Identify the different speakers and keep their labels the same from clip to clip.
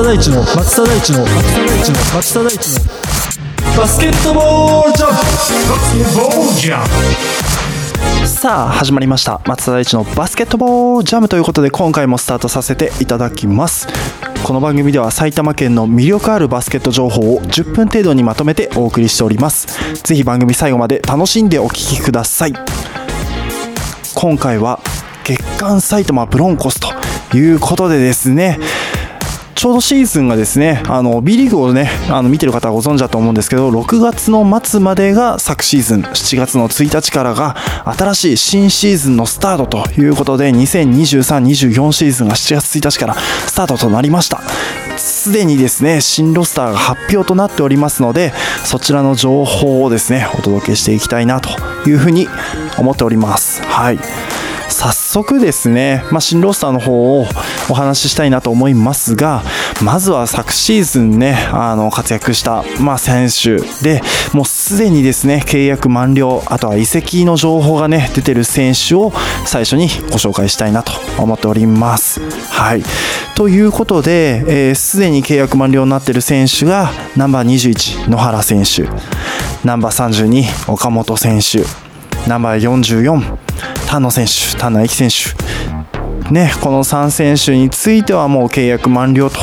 Speaker 1: 松田大地の松田大地の松田大地の松田大地のバスケットボールジャンプバスケットボールジャンプ。
Speaker 2: さあ始まりました。松田大地のバスケットボールジャムということで今回もスタートさせていただきます。この番組では埼玉県の魅力あるバスケット情報を10分程度にまとめてお送りしております。ぜひ番組最後まで楽しんでお聴きください。今回は月刊埼玉ブロンコスということでですね。ちょうどシーズンがですね、あの B リーグをね、あの見てる方はご存知だと思うんですけど、6月の末までが昨シーズン、7月の1日からが新しい新シーズンのスタートということで、2023-24シーズンが7月1日からスタートとなりました。すでにですね、新ロスターが発表となっておりますので、そちらの情報をですね、お届けしていきたいなというふうに思っております。はい。早速ですね、まあ、新ロースターの方をお話ししたいなと思いますが、まずは昨シーズンね、あの活躍した、まあ、選手で、もうすでにですね、契約満了、あとは移籍の情報がね、出てる選手を最初にご紹介したいなと思っております。はい。ということで、す、え、で、に契約満了になってる選手が、ナンバー21、野原選手、ナンバー32、岡本選手、ナンバー44、田野選手、田野駅選手、ね、この3選手についてはもう契約満了と。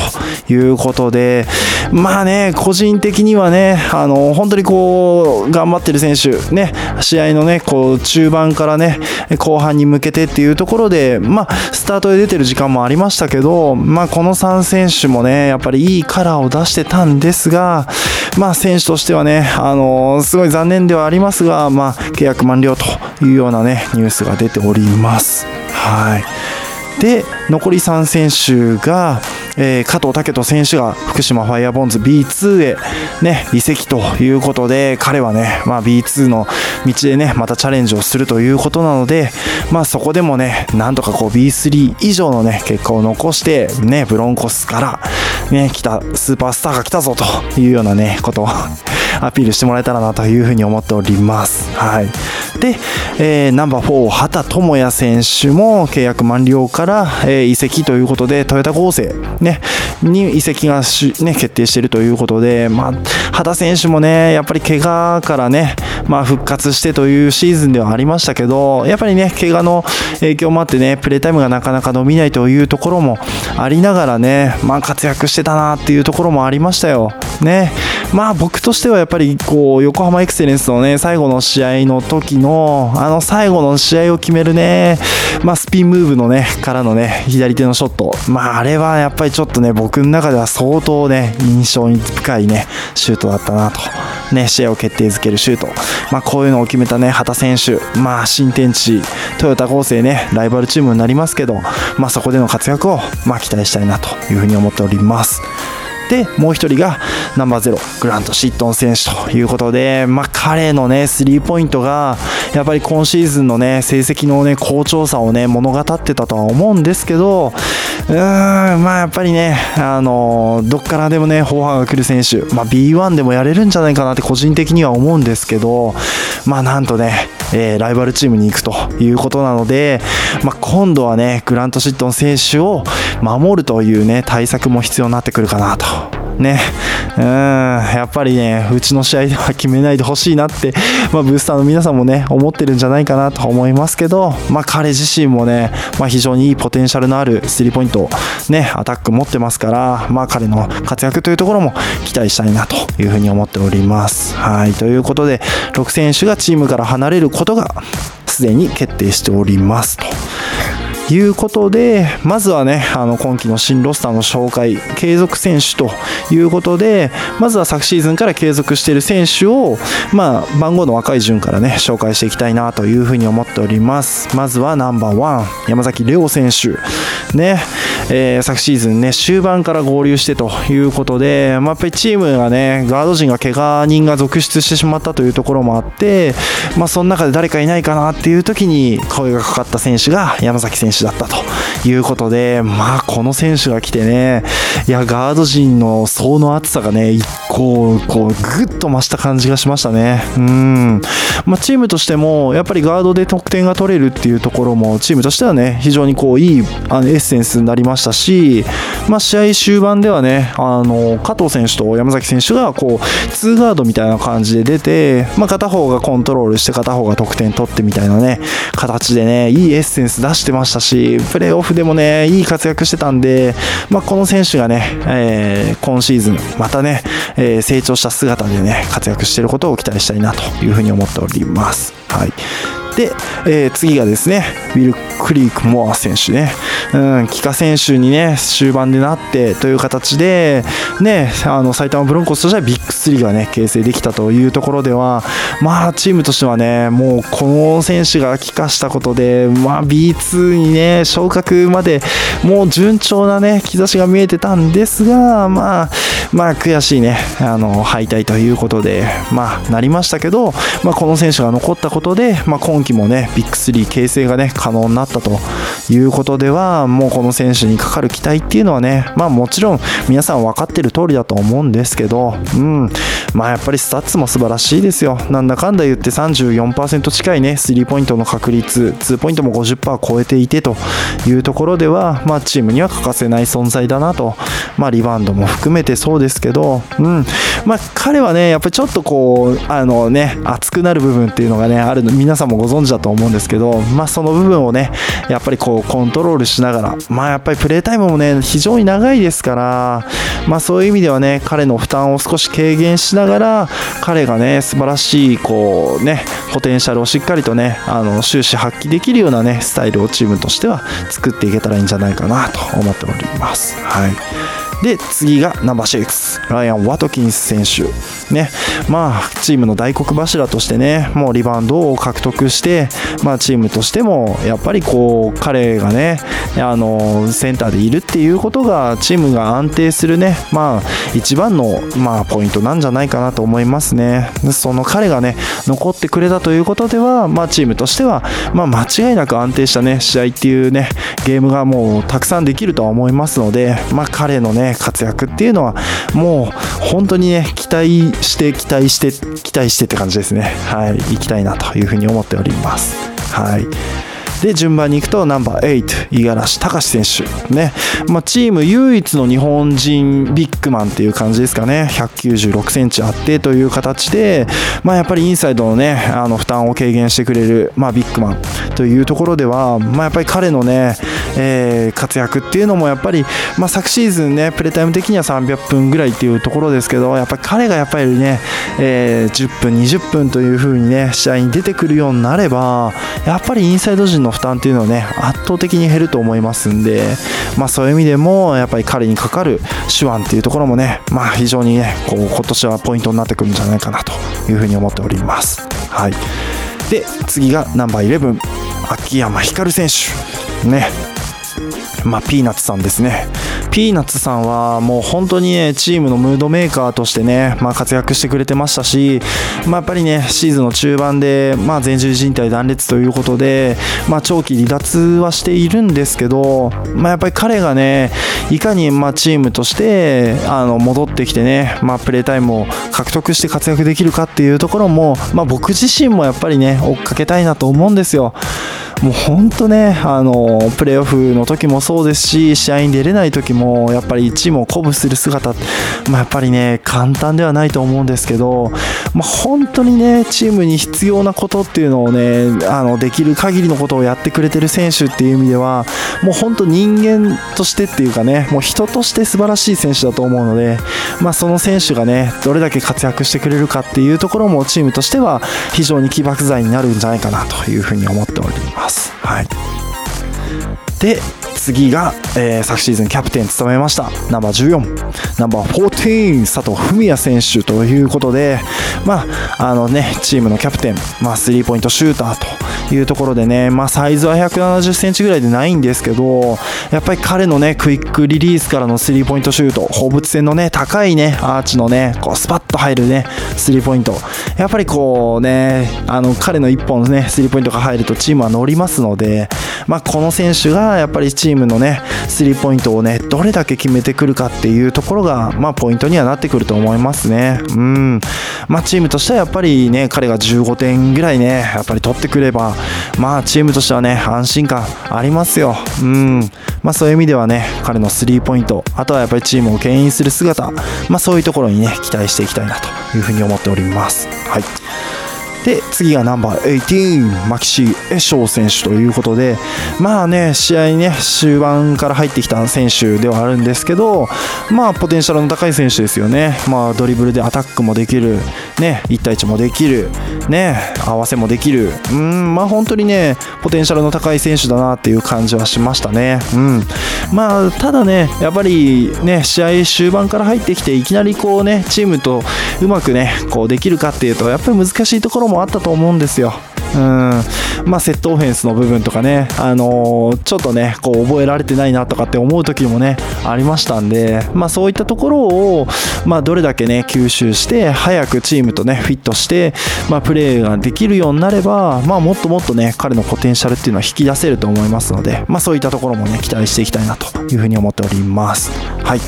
Speaker 2: いうことで、まあね、個人的にはね、あの本当にこう頑張ってる選手、ね、試合のね、こう中盤からね、後半に向けてっていうところで、まあ、スタートで出てる時間もありましたけど、まあ、この3選手もね、やっぱりいいカラーを出してたんですが、まあ、選手としてはね、あのすごい残念ではありますが、まあ、契約満了というようなね、ニュースが出ております。はい。で残り3選手が、えー、加藤武人選手が福島ファイアボンズ B2 へ、ね、移籍ということで彼はね、まあ、B2 の道でねまたチャレンジをするということなので、まあ、そこでもねなんとかこう B3 以上のね結果を残してねブロンコスからね来たスーパースターが来たぞというようなねことをアピールしてもらえたらなというふうに思っております。はい。で、えー、ナンバー4、畑智也選手も契約満了から、えー、移籍ということで、トヨタ合成、ね、に移籍がね、決定しているということで、まあ、畑選手もね、やっぱり怪我からね、まあ、復活してというシーズンではありましたけど、やっぱりね、怪我の影響もあってね、プレータイムがなかなか伸びないというところもありながらね、まあ、活躍してたなっていうところもありましたよ。ね。まあ、僕としてはやっぱり、こう、横浜エクセレンスのね、最後の試合の時の、あの最後の試合を決めるね、まあ、スピンムーブのね、からのね、左手のショット。まあ、あれはやっぱりちょっとね、僕の中では相当ね、印象に深いね、シュートだったなと。ね、試合を決定づけるシュート。まあ、こういうのを決めたね、畑選手。まあ、新天地、トヨタ合成ね、ライバルチームになりますけど、まあ、そこでの活躍を、まあ、期待したいなというふうに思っております。で、もう1人がナンバーゼロ、グラント・シットン選手ということで、まあ、彼のね、スリーポイントが、やっぱり今シーズンのね、成績のね、好調さをね、物語ってたとは思うんですけど、うーん、まあやっぱりね、あのどっからでもね、砲破が来る選手、まあ、B1 でもやれるんじゃないかなって個人的には思うんですけど、まあなんとね、えー、ライバルチームに行くということなので、まあ、今度はね、グラント・シットン選手を守るというね、対策も必要になってくるかなとね、うん、やっぱりね、うちの試合では決めないでほしいなって、まあ、ブースターの皆さんもね、思ってるんじゃないかなと思いますけど、まあ、彼自身もね、まあ、非常にいいポテンシャルのあるスリーポイント、ね、アタック持ってますから、まあ、彼の活躍というところも期待したいなというふうに思っております。はい、ということで、6選手がチームから離れることがすでに決定しておりますと。いうことで、まずはね、あの今季の新ロスターの紹介、継続選手ということで、まずは昨シーズンから継続している選手を、まあ、番号の若い順からね、紹介していきたいなというふうに思っております。まずはナンバーワン、山崎亮選手。ね、えー、昨シーズンね、終盤から合流してということで、まあ、やっぱりチームがね、ガード陣が怪我人が続出してしまったというところもあって、まあ、その中で誰かいないかなっていう時に声がかかった選手が山崎選手手だったということで、まあ、この選手が来てね、いや、ガード陣の層の厚さがね、一個、こう、ぐっと増した感じがしましたね。うん。まあ、チームとしても、やっぱりガードで得点が取れるっていうところも、チームとしてはね、非常にこう、いいあのエッセンスになりましたし、まあ、試合終盤ではねあの加藤選手と山崎選手がこうツーガードみたいな感じで出て、まあ、片方がコントロールして片方が得点取ってみたいなね形でねいいエッセンス出してましたししプレーオフでもねいい活躍してたんで、まあ、この選手がね、えー、今シーズンまたね、えー、成長した姿でね活躍してることを期待したいなというふうに思っております。はいで、えー、次がですね、ウィル・クリーク・モア選手ね、うん、帰化選手にね、終盤でなってという形で、ね、あの埼玉ブロンコスとしてはビッグ3がね、形成できたというところでは、まあ、チームとしてはね、もうこの選手が帰化したことで、まあ、B2 にね、昇格までもう順調なね、兆しが見えてたんですが、まあ、まあ、悔しいね、あの、敗退ということで、まあ、なりましたけど、まあ、この選手が残ったことで、まあ、今季もね、ビッグ3形成がね、可能になったということでは、もうこの選手にかかる期待っていうのはね、まあもちろん皆さん分かってる通りだと思うんですけど、うん、まあやっぱりスタッツも素晴らしいですよ。なんだかんだ言って34%近いね、スリーポイントの確率、2ポイントも50%超えていてというところでは、まあチームには欠かせない存在だなと、まあリバウンドも含めてそうですけど、うん、まあ彼はね、やっぱりちょっとこう、あのね、熱くなる部分っていうのがね、あるの、皆さんもご存知だと思うんですけど、まあその部分をね、やっぱりこうコントロールしながら、まあやっぱりプレータイムもね、非常に長いですから、まあそういう意味ではね、彼の負担を少し軽減しながら、彼がね、素晴らしい、こうね、ポテンシャルをしっかりとね、あの終始発揮できるようなね、スタイルをチームとしては作っていけたらいいんじゃないかなと思っております。はい。で次がナンバー6ライアン・ワトキンス選手。ね。まあチームの大黒柱としてねもうリバウンドを獲得してまあチームとしてもやっぱりこう彼がねあのセンターでいるっていうことがチームが安定するねまあ一番のまあポイントなんじゃないかなと思いますね。その彼がね残ってくれたということではまあチームとしてはまあ間違いなく安定したね試合っていうねゲームがもうたくさんできるとは思いますのでまあ彼のね活躍っていうのはもう本当にね期待して期待して期待してって感じですね。はい。行きたいなというふうに思っております。はい。で順番に行くとナンバー8五十嵐隆選手。ね、まあ、チーム唯一の日本人ビッグマンっていう感じですかね。196センチあってという形で、まあ、やっぱりインサイドのねあの負担を軽減してくれる、まあ、ビッグマンというところでは、まあ、やっぱり彼のね、えー、活躍っていうのもやっぱり、まあ、昨シーズンねプレータイム的には300分ぐらいっていうところですけどやっぱり彼がやっぱりね、えー、10分20分という風にね試合に出てくるようになればやっぱりインサイド陣のの負担っていうのはね圧倒的に減ると思いますんで、まあ、そういう意味でもやっぱり彼にかかる手腕っていうところもね、まあ、非常にねこう今年はポイントになってくるんじゃないかなというふうに思っております。はい、で次がナンバー11秋山光選手ねまあ、ピーナッツさんですね。ピーナッツさんはもう本当にね、チームのムードメーカーとしてね、まあ、活躍してくれてましたし、まあ、やっぱりね、シーズンの中盤で、まあ、前十字靭帯断裂ということで、まあ、長期離脱はしているんですけど、まあ、やっぱり彼がね、いかにまあチームとしてあの戻ってきてね、まあ、プレータイムを獲得して活躍できるかっていうところも、まあ、僕自身もやっぱりね、追っかけたいなと思うんですよ。もう本当ね、あのプレーオフの時もそうですし、試合に出れない時も、やっぱりチームを鼓舞する姿、まあ、やっぱりね、簡単ではないと思うんですけど、まあ、本当にね、チームに必要なことっていうのをね、あのできる限りのことをやってくれてる選手っていう意味では、もう本当人間としてっていうかね、もう人として素晴らしい選手だと思うので、まあ、その選手がね、どれだけ活躍してくれるかっていうところもチームとしては非常に起爆剤になるんじゃないかなというふうに思っております。ます。はい、で次が、えー、昨シーズンキャプテン務めましたナンバー14ナンバー14佐藤文也選手ということでまああのねチームのキャプテン、まあ、スリーポイントシューターというところでね、まあ、サイズは170センチぐらいでないんですけどやっぱり彼のねクイックリリースからのスリーポイントシュート放物線のね高いねアーチのねこうスパッと入るねスリーポイント。やっぱりこうね、あの彼の1本ね、スリーポイントが入るとチームは乗りますので、まあ、この選手がやっぱりチームチームのね、スリーポイントをね、どれだけ決めてくるかっていうところが、まあ、ポイントにはなってくると思いますね。うん。まあ、チームとしてはやっぱりね、彼が15点ぐらいね、やっぱり取ってくれば、まあ、チームとしてはね、安心感ありますよ。うん。まあ、そういう意味ではね、彼のスリーポイント、あとはやっぱりチームを牽引する姿、まあ、そういうところにね、期待していきたいなというふうに思っております。はい。で次がナンバー18マキシー・エショー選手ということでまあね試合ね終盤から入ってきた選手ではあるんですけどまあポテンシャルの高い選手ですよね。まあドリブルでアタックもできる。ね1対1もできる。ね合わせもできる。うんまあ本当にねポテンシャルの高い選手だなっていう感じはしましたね。うん。まあただねやっぱりね試合終盤から入ってきていきなりこうねチームとうまくねこうできるかっていうとやっぱり難しいところもあったと思うんですよ。うんまあ、セットオフェンスの部分とかね、あのー、ちょっとね、こう覚えられてないなとかって思う時もね、ありましたんで、まあ、そういったところを、まあ、どれだけね、吸収して、早くチームとね、フィットして、まあ、プレーができるようになれば、まあ、もっともっとね、彼のポテンシャルっていうのは引き出せると思いますので、まあ、そういったところもね、期待していきたいなというふうに思っております。はい。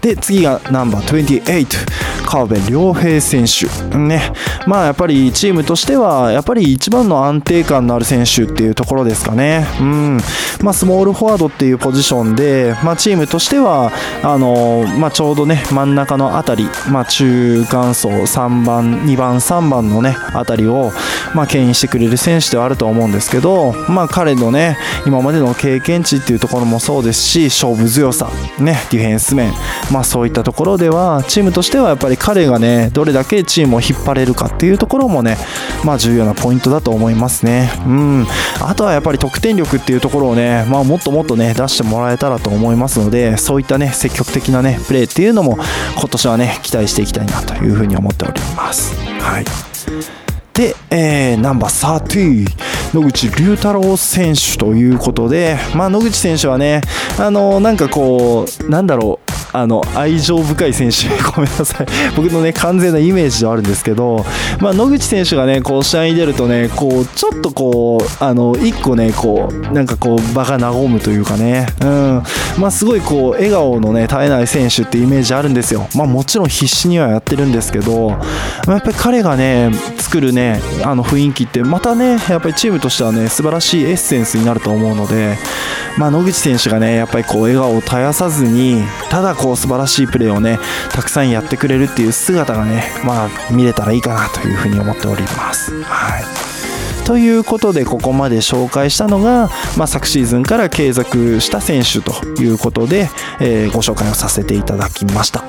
Speaker 2: で、次がナンバー28。川辺良平選手、ね、まあやっぱりチームとしては、やっぱり一の安定感のある選手っていうところですかね。うん。まあ、スモールフォワードっていうポジションで、まあ、チームとしては、あのまあ、ちょうどね、真ん中のあたり、まあ、中間層3番、2番、3番のね、あたりを、まあ、牽引してくれる選手ではあると思うんですけど、まあ、彼のね、今までの経験値っていうところもそうですし、勝負強さ、ね、ディフェンス面、まあ、そういったところでは、チームとしてはやっぱり彼がねどれだけチームを引っ張れるかっていうところもねまあ重要なポイントだと思いますね。うん。あとはやっぱり得点力っていうところをねまあもっともっとね出してもらえたらと思いますのでそういったね積極的なねプレーっていうのも今年はね期待していきたいなというふうに思っております。はい。で、えー、ナンバー30野口龍太郎選手ということで、まあ、野口選手はね、あのなんかこう、なんだろう、あの愛情深い選手、ごめんなさい、僕のね完全なイメージではあるんですけど、まあ、野口選手がねこう試合に出るとねこうちょっとこうあの1個ねこうなんかこう場が和むというかね、うん。まあ、すごいこう笑顔のね絶えない選手ってイメージあるんですよ、まあ、もちろん必死にはやってるんですけど、まあ、やっぱり彼がね作るねあの雰囲気ってまたねやっぱりチームとしてはね素晴らしいエッセンスになると思うので、まあ、野口選手がねやっぱりこう笑顔を絶やさずにただこう素晴らしいプレーをねたくさんやってくれるっていう姿がねまあ見れたらいいかなというふうに思っております。はいということでここまで紹介したのが、まあ、昨シーズンから継続した選手ということで、えー、ご紹介をさせていただきました。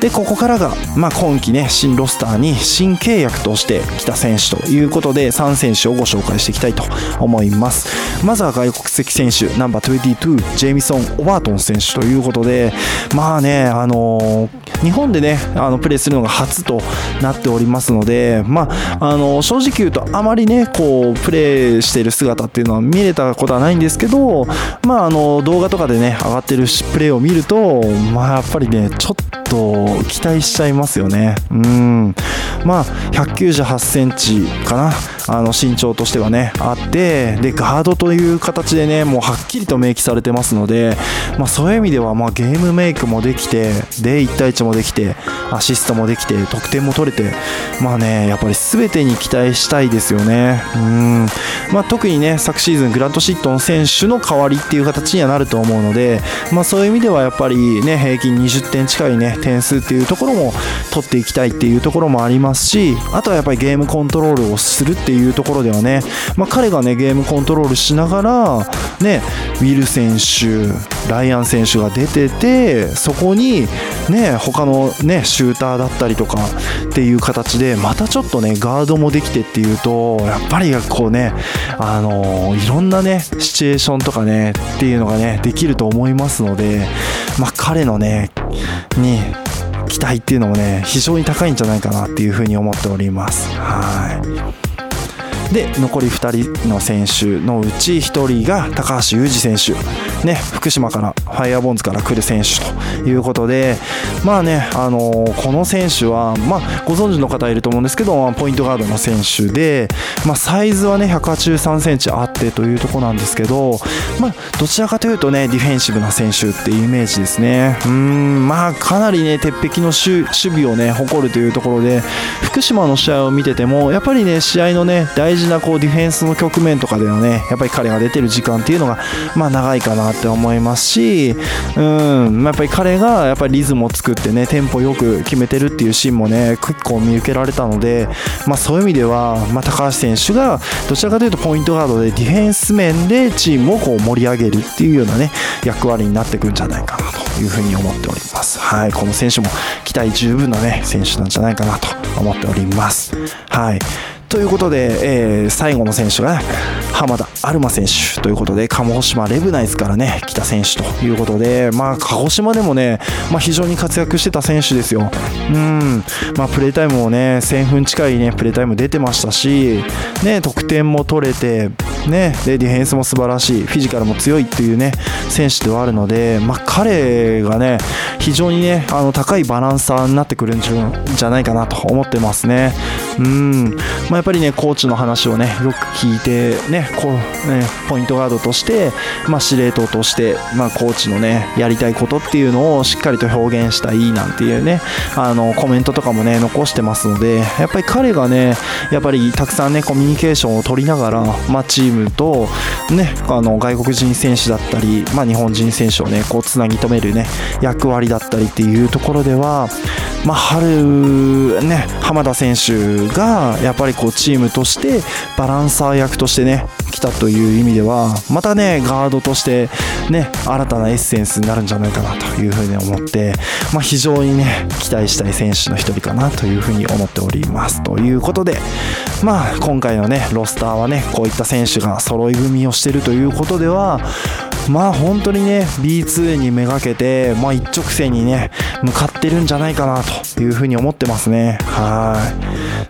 Speaker 2: でここからが、まあ、今季ね新ロスターに新契約として来た選手ということで3選手をご紹介していきたいと思います。まずは外国籍選手ナンバー22ジェイミソン・オバートン選手ということでまあねあのー、日本でねあのプレーするのが初となっておりますのでまああの、正直言うとあまりねこうプレーしている姿っていうのは見れたことはないんですけどまああの動画とかでね上がってるプレーを見るとまあやっぱりねちょっとと期待しちゃいますよね。うん。まあ、198センチかな。あの身長としてはね、あって、で、ガードという形でね、もうはっきりと明記されてますので、まあ、そういう意味では、まあ、ゲームメイクもできて、で、1対1もできて、アシストもできて、得点も取れて、まあね、やっぱり全てに期待したいですよね。うん。まあ、特にね、昨シーズン、グラント・シットン選手の代わりっていう形にはなると思うので、まあ、そういう意味ではやっぱりね、平均20点近いね、点数っていうところも取っていきたいっていうところもありますし、あとはやっぱりゲームコントロールをするっていうところではね、まあ、彼がねゲームコントロールしながら、ね、ウィル選手、ライアン選手が出ててそこに、ね、他の、ね、シューターだったりとかっていう形でまたちょっとねガードもできてっていうとやっぱりこうね、あの、いろんなねシチュエーションとかねっていうのがねできると思いますので、まあ、彼のねに期待っていうのもね非常に高いんじゃないかなっていうふうに思っております。はいで残り2人の選手のうち1人が高橋祐二選手、ね、福島からファイアボンズから来る選手ということでまあね、あのー、この選手は、まあ、ご存知の方いると思うんですけどポイントガードの選手で、まあ、サイズはね183センチあってというところなんですけど、まあ、どちらかというとねディフェンシブな選手っていうイメージですね。うんまあかなりね鉄壁の守備をね誇るというところで福島の試合を見ててもやっぱりね試合のね大事事なこうディフェンスの局面とかではねやっぱり彼が出てる時間っていうのがまあ長いかなって思いますしうん、まあ、やっぱり彼がやっぱりリズムを作ってねテンポよく決めてるっていうシーンもね結構見受けられたので、まあ、そういう意味では、まあ、高橋選手がどちらかというとポイントガードでディフェンス面でチームをこう盛り上げるっていうようなね役割になってくるんじゃないかなというふうに思っております。はい、この選手も期待十分なね選手なんじゃないかなと思っております。はい。ということで、えー、最後の選手が、ね浜田アルマ選手ということで、鴨島レブナイズからね、来た選手ということで、まあ、鹿児島でもね、まあ、非常に活躍してた選手ですよ。うん、まあ、プレータイムもね、1000分近いね、プレータイム出てましたし、ね、得点も取れて、ね、でディフェンスも素晴らしい、フィジカルも強いっていうね、選手ではあるので、まあ、彼がね、非常にね、あの高いバランサーになってくるんじゃないかなと思ってますね。うんまあ、やっぱりね、コーチの話をね、よく聞いて、ね、こうねポイントガードとして、まあ、司令塔として、まあ、コーチのね、やりたいことっていうのをしっかりと表現したいなんていうね、あのコメントとかもね、残してますので、やっぱり彼がね、やっぱりたくさんね、コミュニケーションを取りながら、まあ、チームと、ね、あの外国人選手だったり、まあ、日本人選手をね、こうつなぎ止めるね、役割だったりっていうところでは、まあ、春、ね、浜田選手がやっぱりこうチームとしてバランサー役としてね来たという意味ではまたねガードとしてね新たなエッセンスになるんじゃないかなというふうに思って、まあ、非常にね期待したい選手の一人かなというふうに思っております。ということでまあ今回のねロスターはねこういった選手が揃い踏みをしてるということではまあ本当にね B2 にめがけて、まあ、一直線にね向かってるんじゃないかなというふうに思ってますね。は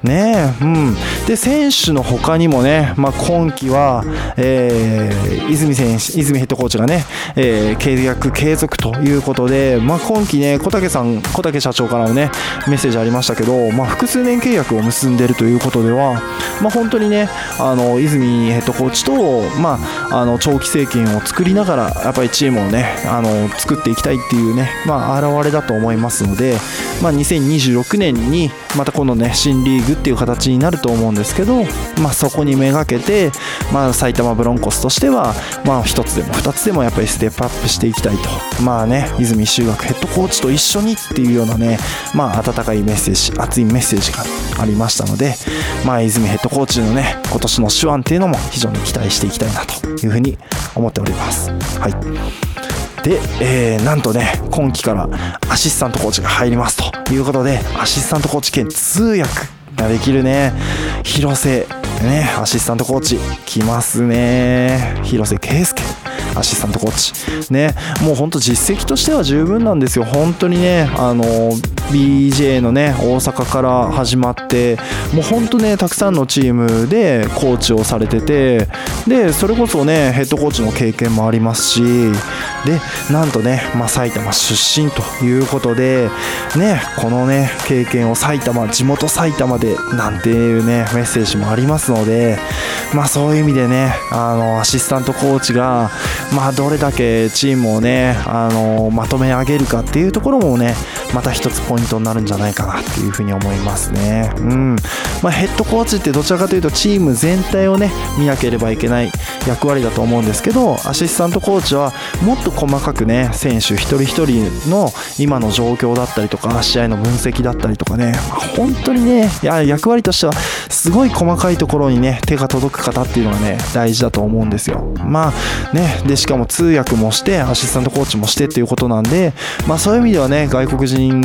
Speaker 2: い。ねえうん。で選手の他にもね、まあ、今季は、えー、泉選手泉ヘッドコーチがね、えー、契約継続ということで、まあ、今季ね小竹さん小竹社長からもねメッセージありましたけど、まあ、複数年契約を結んでいるということでは、まあ、本当にねあの泉ヘッドコーチと、まあ、あの長期政権を作りながらやっぱりチームをねあの作っていきたいっていうね、まあ、表れだと思いますので、まあ、2026年にまたこのね新リーグっていう形になると思うんでですけど、まあ、そこにめがけて、まあ、埼玉ブロンコスとしては、まあ、1つでも2つでもやっぱりステップアップしていきたいとまあね泉修学ヘッドコーチと一緒にっていうようなね、まあ、温かいメッセージ熱いメッセージがありましたので、まあ、泉ヘッドコーチのね今年の手腕っていうのも非常に期待していきたいなというふうに思っております。はいで、えー、なんとね今季からアシスタントコーチが入りますということでアシスタントコーチ兼通訳できるね。広瀬ねアシスタントコーチ来ますね。広瀬圭介。アシスタントコーチ。ね。もうほんと実績としては十分なんですよ。本当にねあの BJ のね大阪から始まってもうほんとねたくさんのチームでコーチをされててでそれこそねヘッドコーチの経験もありますしでなんとね、まあ、埼玉出身ということでねこのね経験を埼玉地元埼玉でなんていうねメッセージもありますのでまあそういう意味でねあのアシスタントコーチがまあどれだけチームをねあのまとめ上げるかっていうところもねまた一つポイントになるんじゃないかなっていうふうに思いますね。うんまあ、ヘッドコーチってどちらかというとチーム全体をね見なければいけない役割だと思うんですけどアシスタントコーチはもっと細かくね選手一人一人の今の状況だったりとか試合の分析だったりとかね本当にねいや役割としてはすごい細かいところにね手が届く方っていうのがね大事だと思うんですよ。まあねでしかも通訳もしてアシスタントコーチもしてっていうことなんでまあそういう意味ではね外国人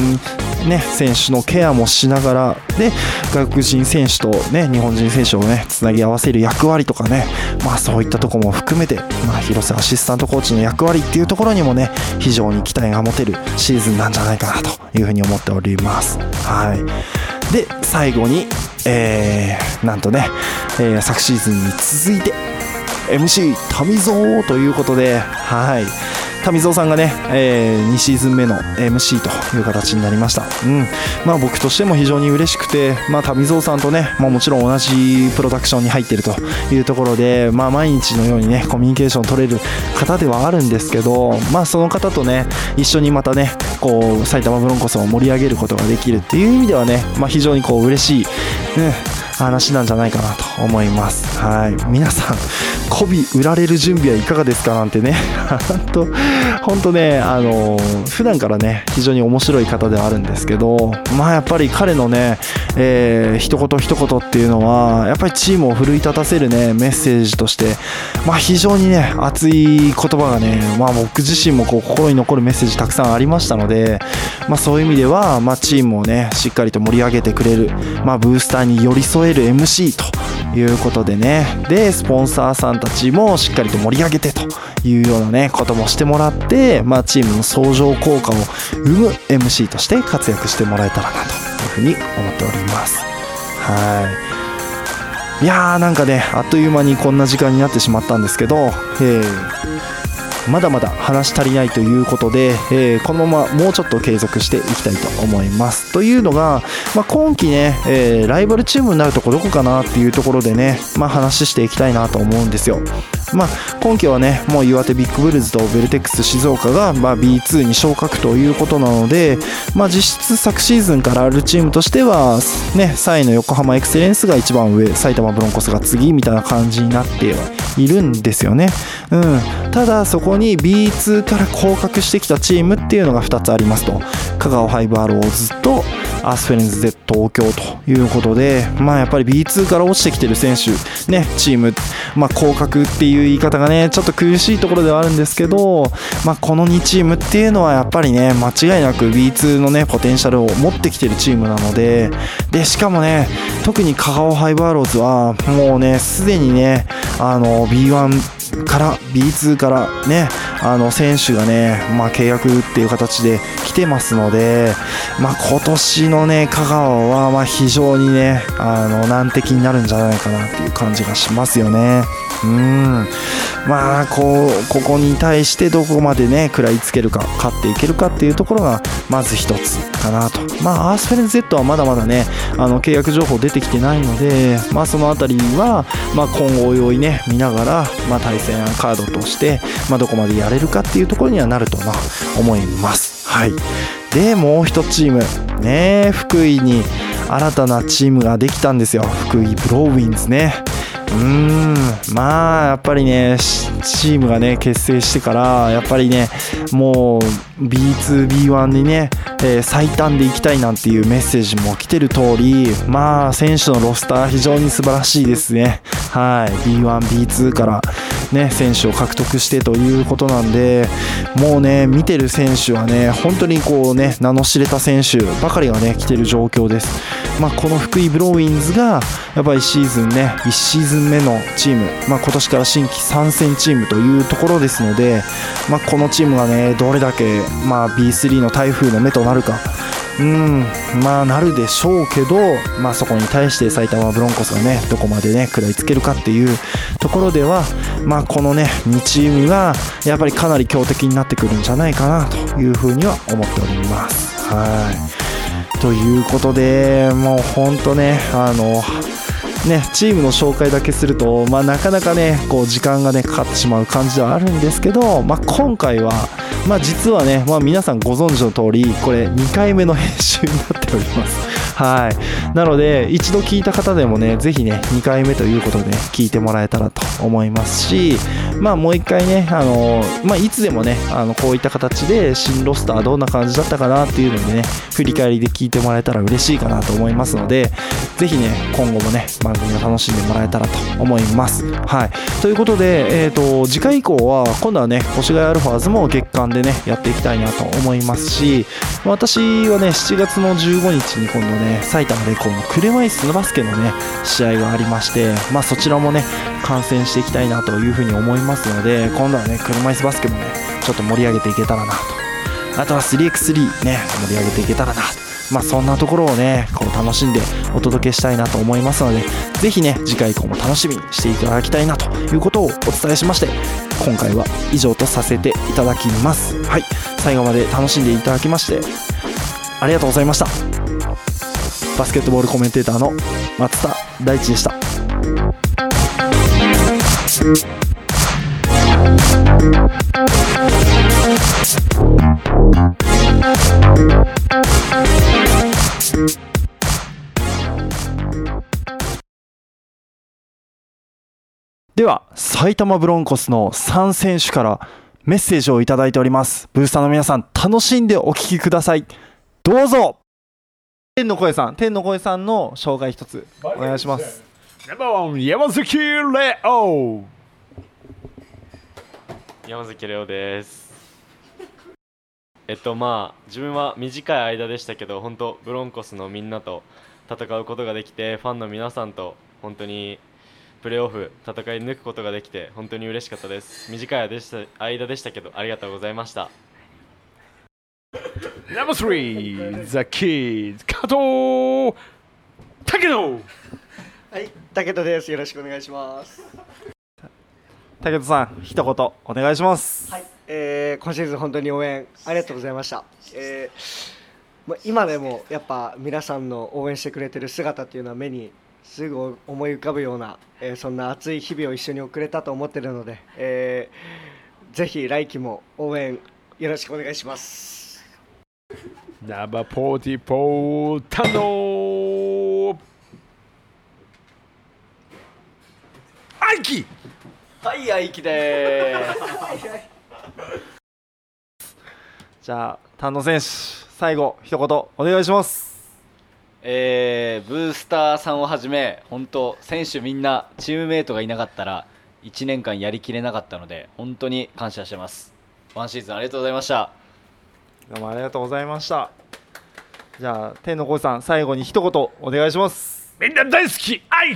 Speaker 2: ね選手のケアもしながらで外国人選手とね日本人選手をねつなぎ合わせる役割とかねまあそういったとこも含めて、まあ、広瀬アシスタントコーチの役割っていうところにもね非常に期待が持てるシーズンなんじゃないかなというふうに思っております。はいで最後に、えー、なんとね、えー、昨シーズンに続いて MC 民蔵ということではい。上蔵さんがね、えー、2シーズン目の MC という形になりました、うん。まあ、僕としても非常に嬉しくて、まあ、上蔵さんとね、まあ、もちろん同じプロダクションに入っているというところで、まあ、毎日のようにねコミュニケーション取れる方ではあるんですけど、まあ、その方とね一緒にまたねこう埼玉ブロンコスを盛り上げることができるっていう意味ではね、まあ、非常にこう嬉しい、ね、話なんじゃないかなと思います。はい。皆さん媚び売られる準備はいかがですかなんてね。本当本当ねあの普段からね非常に面白い方ではあるんですけどまあやっぱり彼のね、えー、一言一言っていうのはやっぱりチームを奮い立たせるねメッセージとしてまあ非常にね熱い言葉がねまあ僕自身もこう心に残るメッセージたくさんありましたのでまあそういう意味ではまあチームをねしっかりと盛り上げてくれるまあブースターに寄り添える MC ということでね。でスポンサーさんたちもしっかりと盛り上げてというようなねこともしてもらって、まあ、チームの相乗効果を生む MC として活躍してもらえたらなというふうに思っております。はい。いやーなんかねあっという間にこんな時間になってしまったんですけど、えーまだまだ話足りないということで、えー、このままもうちょっと継続していきたいと思います。というのが、まあ、今季ね、えー、ライバルチームになるとこどこかなっていうところでね、まあ、話していきたいなと思うんですよ。まあ、今季はね、もう岩手ビッグブルーズとベルテックス静岡が、まあ、B2 に昇格ということなので、まあ、実質昨シーズンからあるチームとしては、ね、3位の横浜エクセレンスが一番上、埼玉ブロンコスが次みたいな感じになってはいるんですよね。うん、ただ、そこに B2 から降格してきたチームっていうのが2つありますと。香川ファイブアローズとアスフェレンズ Z 東京ということで、まあ、やっぱり B2 から落ちてきてる選手、ね、チーム、まあ、降格っていう言い方がねちょっと苦しいところではあるんですけど、まあ、この2チームっていうのはやっぱりね間違いなく B2 のねポテンシャルを持ってきてるチームなのででしかもね特に香川ファイブアローズはもうねすでにねあの B1 から B2 からねあの選手がね、まあ、契約っていう形で来てますので、まあ、今年のね香川はま非常にねあの難敵になるんじゃないかなっていう感じがしますよね。うんまあこうここに対してどこまでね食らいつけるか勝っていけるかっていうところがまず一つかなとまあアースフェレン Z はまだまだねあの契約情報出てきてないのでまあその辺りは、まあ、今後おいおいね見ながら、まあ、対戦カードとして、まあ、どこまでやれるかっていうところにはなるとな思います。はい。でもう1チーム。ね福井に新たなチームができたんですよ。福井ブローウィンズね。うーん。まあやっぱりねチームがね結成してからやっぱりねもう B2B1 にね、えー、最短で行きたいなんていうメッセージも来てる通りまあ選手のロスター非常に素晴らしいですね。はい。B1B2 からね選手を獲得してということなんでもうね見てる選手はね本当にこうね名の知れた選手ばかりがね来てる状況です。まあこの福井ブローウィンズがやっぱりシーズンね1シーズン目のチームまあ今年から新規参戦チームというところですのでまあこのチームがねどれだけまあ B3 の台風の目となるかうんまあなるでしょうけど、まあ、そこに対して埼玉ブロンコスがねどこまでね食らいつけるかっていうところでは、まあ、このね2チームがやっぱりかなり強敵になってくるんじゃないかなというふうには思っております。はいということでもう本当ねあのね、チームの紹介だけすると、まあ、なかなかねこう時間がねかかってしまう感じではあるんですけど、まあ、今回は、まあ、実はね、まあ、皆さんご存知の通りこれ2回目の編集になっております。はい。なので、一度聞いた方でもね、ぜひね、2回目ということで、ね、聞いてもらえたらと思いますし、まあ、もう一回ね、あのまあ、いつでもね、あのこういった形で、新ロスターどんな感じだったかなっていうのでね、振り返りで聞いてもらえたら嬉しいかなと思いますので、ぜひね、今後もね、番組を楽しんでもらえたらと思います。はい。ということで、えっ、ー、と、次回以降は、今度はね、越谷アルファーズも月間でね、やっていきたいなと思いますし、私はね、7月の15日に今度ね、埼玉でこの車椅子砂バスケのね、試合がありまして、まあそちらもね、観戦していきたいなというふうに思いますので、今度はね、車椅子バスケもね、ちょっと盛り上げていけたらなと。あとは 3x3 ね、盛り上げていけたらな。まあそんなところをねこう楽しんでお届けしたいなと思いますのでぜひね次回以降も楽しみにしていただきたいなということをお伝えしまして今回は以上とさせていただきますはい最後まで楽しんでいただきましてありがとうございましたバスケットボールコメンテーターの松田大地でしたでは埼玉ブロンコスの3選手からメッセージをいただいております。ブースターの皆さん楽しんでお聞きください。どうぞ。天の声さん。天の声さんの紹介一つ。お願いします。
Speaker 3: ナンバーワン山崎レオ。
Speaker 4: 山崎レオですえっとまあ自分は短い間でしたけど本当ブロンコスのみんなと戦うことができてファンの皆さんと本当にプレーオフ戦い抜くことができて本当に嬉しかったです短い間でした間でしたけどありがとうございました
Speaker 3: ナンバースリーザ・キッズ加藤武野
Speaker 5: はい、武人です。よろしくお願いします。
Speaker 2: 武田さん一言お願いします
Speaker 5: はい、えー今シーズン本当に応援ありがとうございました。えーまあ今でもやっぱ皆さんの応援してくれてる姿っていうのは目にすぐ思い浮かぶような、えーそんな熱い日々を一緒に送れたと思ってるので、えーぜひ来季も応援よろしくお願いします。
Speaker 3: ナンバーフォーティフォータノアイキ
Speaker 5: はい、愛きで
Speaker 2: じゃあ丹野選手最後一言お願いします。
Speaker 6: えーブースターさんをはじめ本当選手みんなチームメイトがいなかったら1年間やりきれなかったので本当に感謝してます。ワンシーズンありがとうございました。
Speaker 2: どうもありがとうございました。じゃあ天の声さん最後に一言お願いします。
Speaker 3: みんな大好き愛